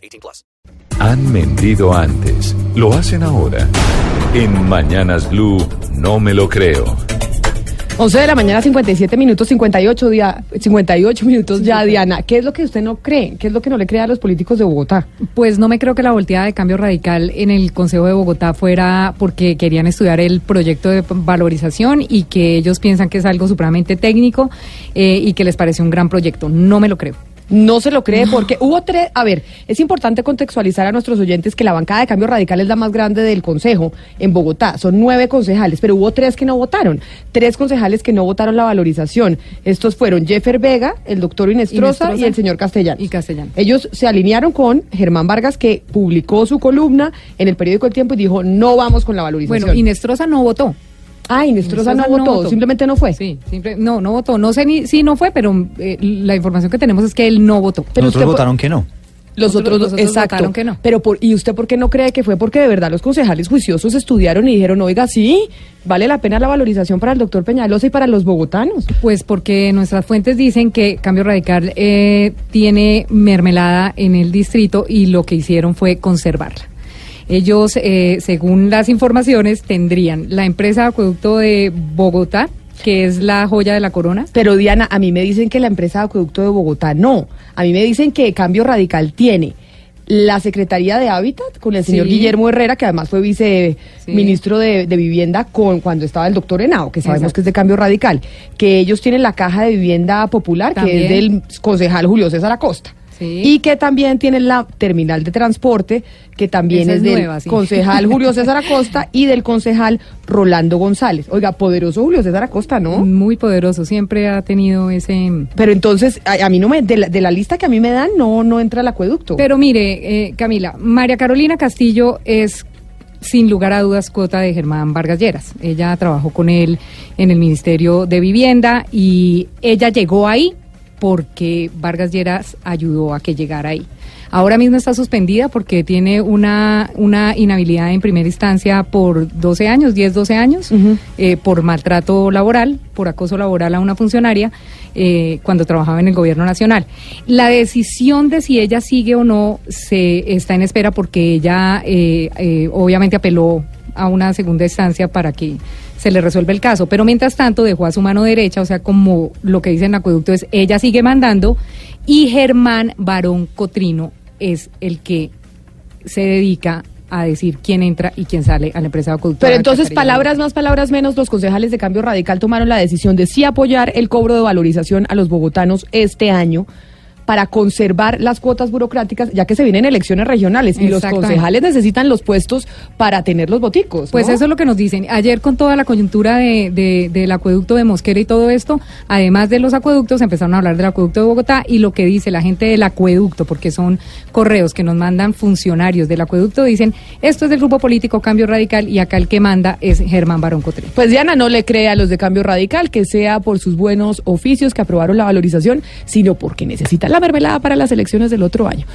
18 plus. Han mentido antes. Lo hacen ahora. En Mañanas Blue, no me lo creo. 11 de la mañana, 57 minutos, 58, día, 58 minutos ya, Diana. ¿Qué es lo que usted no cree? ¿Qué es lo que no le cree a los políticos de Bogotá? Pues no me creo que la volteada de cambio radical en el Consejo de Bogotá fuera porque querían estudiar el proyecto de valorización y que ellos piensan que es algo supremamente técnico eh, y que les parece un gran proyecto. No me lo creo. No se lo cree porque hubo tres, a ver, es importante contextualizar a nuestros oyentes que la bancada de cambio radical es la más grande del Consejo en Bogotá, son nueve concejales, pero hubo tres que no votaron, tres concejales que no votaron la valorización. Estos fueron Jeffer Vega, el doctor Inestrosa, y el señor Castellano. Y Castellano. Ellos se alinearon con Germán Vargas que publicó su columna en el periódico El Tiempo y dijo no vamos con la valorización. Bueno, Inestrosa no votó. Ah, Inestrosa no, votó, simplemente no fue. Sí, no, no votó. No sé ni si no fue, pero eh, la información que tenemos es que él no votó. Pero Nosotros votaron que no. Los otros, exacto. que no. Pero por, ¿y usted por qué no cree que fue porque de verdad los concejales juiciosos estudiaron y dijeron, oiga, sí, vale la pena la valorización para el doctor Peñalosa y para los bogotanos? Pues porque nuestras fuentes dicen que Cambio Radical eh, tiene mermelada en el distrito y lo que hicieron fue conservarla. Ellos, eh, según las informaciones, tendrían la empresa de acueducto de Bogotá, que es la joya de la corona. Pero Diana, a mí me dicen que la empresa de acueducto de Bogotá no. A mí me dicen que Cambio Radical tiene la Secretaría de Hábitat con el señor Guillermo Herrera, que además fue viceministro de, Vivienda con cuando estaba el doctor Henao, que sabemos que es de Cambio Radical, que ellos tienen la Caja de Vivienda Popular, que es del concejal Julio César Acosta. Y que también tiene la terminal de transporte, que también es, del concejal Julio César Acosta y del concejal Rolando González. Oiga, poderoso Julio César Acosta, ¿no? Muy poderoso, siempre ha tenido ese... Pero entonces, a, mí no me, de la, lista que a mí me dan, no, no entra el acueducto. Pero mire, eh, Camila, María Carolina Castillo es sin lugar a dudas cuota de Germán Vargas Lleras. Ella trabajó con él en el Ministerio de Vivienda y ella llegó ahí porque Vargas Lleras ayudó a que llegara ahí. Ahora mismo está suspendida porque tiene una, una inhabilidad en primera instancia por 12 años, 10, 12 años, eh, por maltrato laboral, por acoso laboral a una funcionaria eh, cuando trabajaba en el gobierno nacional. La decisión de si ella sigue o no se está en espera porque ella eh, obviamente apeló a una segunda instancia para que se le resuelve el caso. Pero mientras tanto dejó a su mano derecha, o sea, como lo que dice en acueducto es, ella sigue mandando y Germán Barón Cotrino es el que se dedica a decir quién entra y quién sale a la empresa de acueducto. Pero entonces, palabras más, palabras menos, los concejales de Cambio Radical tomaron la decisión de sí apoyar el cobro de valorización a los bogotanos este año para conservar las cuotas burocráticas, ya que se vienen elecciones regionales y los concejales necesitan los puestos para tener los boticos. Pues eso es lo que nos dicen. Ayer con toda la coyuntura de, del acueducto de Mosquera y todo esto, además de los acueductos, empezaron a hablar del acueducto de Bogotá y lo que dice la gente del acueducto, porque son correos que nos mandan funcionarios del acueducto, dicen, esto es del grupo político Cambio Radical y acá el que manda es Germán Barón Cotre. Pues Diana no le cree a los de Cambio Radical que sea por sus buenos oficios que aprobaron la valorización, sino porque necesita la mermelada para las elecciones del otro año.